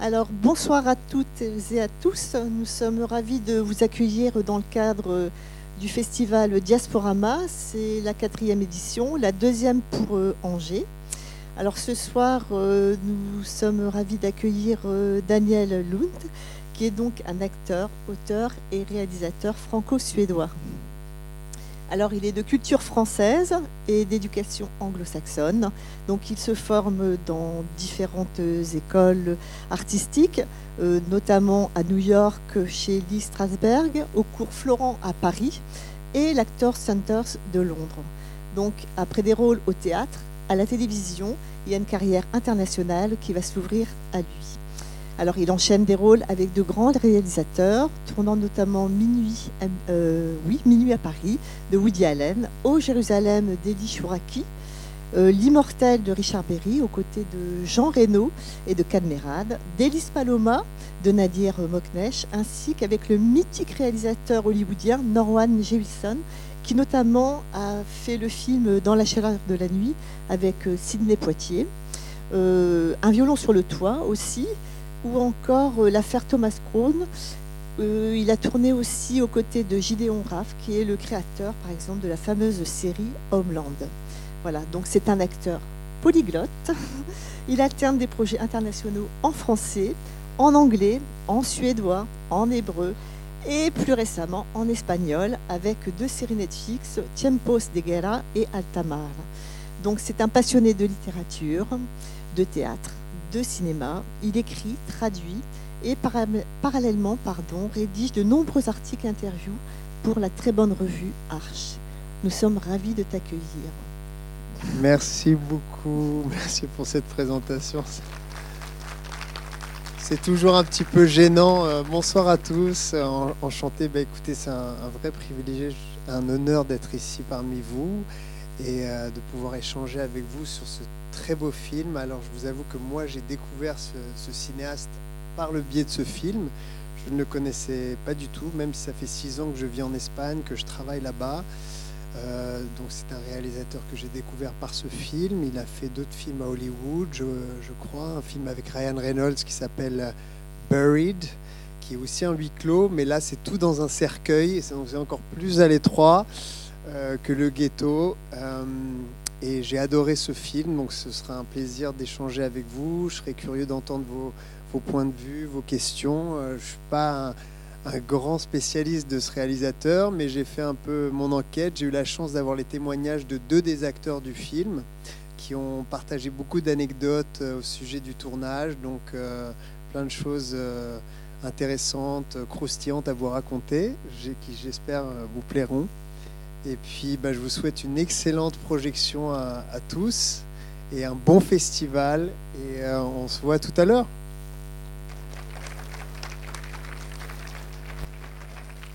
Alors bonsoir à toutes et à tous. Nous sommes ravis de vous accueillir dans le cadre du festival Diasporama. C'est la quatrième édition, la deuxième pour euh, Angers. Alors ce soir, euh, nous sommes ravis d'accueillir euh, Daniel Lund, qui est donc un acteur, auteur et réalisateur franco-suédois. Alors, il est de culture française et d'éducation anglo-saxonne. Donc, il se forme dans différentes écoles artistiques, euh, notamment à New York chez Lee Strasberg, au cours Florent à Paris et l'Actors Centers de Londres. Donc, après des rôles au théâtre, à la télévision, il y a une carrière internationale qui va s'ouvrir à lui. Alors il enchaîne des rôles avec de grands réalisateurs, tournant notamment Minuit, euh, à Paris de Woody Allen, Au Jérusalem d'Eli Chouraki, euh, L'immortel de Richard Berry aux côtés de Jean Reno et de Cadmerade, Délice Paloma de Nadir Moknesh, ainsi qu'avec le mythique réalisateur hollywoodien Norwan Jewison, qui notamment a fait le film Dans la chaleur de la nuit avec euh, Sidney Poitier. un violon sur le toit aussi, ou encore euh, l'affaire Thomas Crown. Euh, il a tourné aussi aux côtés de Gideon Raff, qui est le créateur, par exemple, de la fameuse série Homeland. Voilà, donc c'est un acteur polyglotte. Il alterne des projets internationaux en français, en anglais, en suédois, en hébreu et plus récemment en espagnol avec deux séries Netflix, Tiempos de Guerra et Altamar. Donc c'est un passionné de littérature, de théâtre, de cinéma. Il écrit, traduit et parallèlement pardon, rédige de nombreux articles interviews pour la très bonne revue Arche. Nous sommes ravis de t'accueillir. Merci beaucoup, merci pour cette présentation. C'est toujours un petit peu gênant. Euh, bonsoir à tous, enchanté. Bah, écoutez, c'est un, vrai privilège, un honneur d'être ici parmi vous et euh, de pouvoir échanger avec vous sur ce très beau film. Alors je vous avoue que moi j'ai découvert ce, cinéaste par le biais de ce film. Je ne le connaissais pas du tout, même si ça fait six ans que je vis en Espagne, que je travaille là-bas. Euh, donc c'est un réalisateur que j'ai découvert par ce film. Il a fait d'autres films à Hollywood, je, crois, un film avec Ryan Reynolds qui s'appelle Buried, qui est aussi un huis clos, mais là c'est tout dans un cercueil, c'est encore plus à l'étroit euh, que le ghetto. Euh, et j'ai adoré ce film, donc ce sera un plaisir d'échanger avec vous. Je serai curieux d'entendre vos, points de vue, vos questions. Euh, je ne suis pas un, grand spécialiste de ce réalisateur, mais j'ai fait un peu mon enquête. J'ai eu la chance d'avoir les témoignages de deux des acteurs du film qui ont partagé beaucoup d'anecdotes euh, au sujet du tournage, donc euh, plein de choses intéressantes, croustillantes à vous raconter, qui j'espère vous plairont. Et puis, bah, je vous souhaite une excellente projection à, tous et un bon festival. Et euh, on se voit tout à l'heure.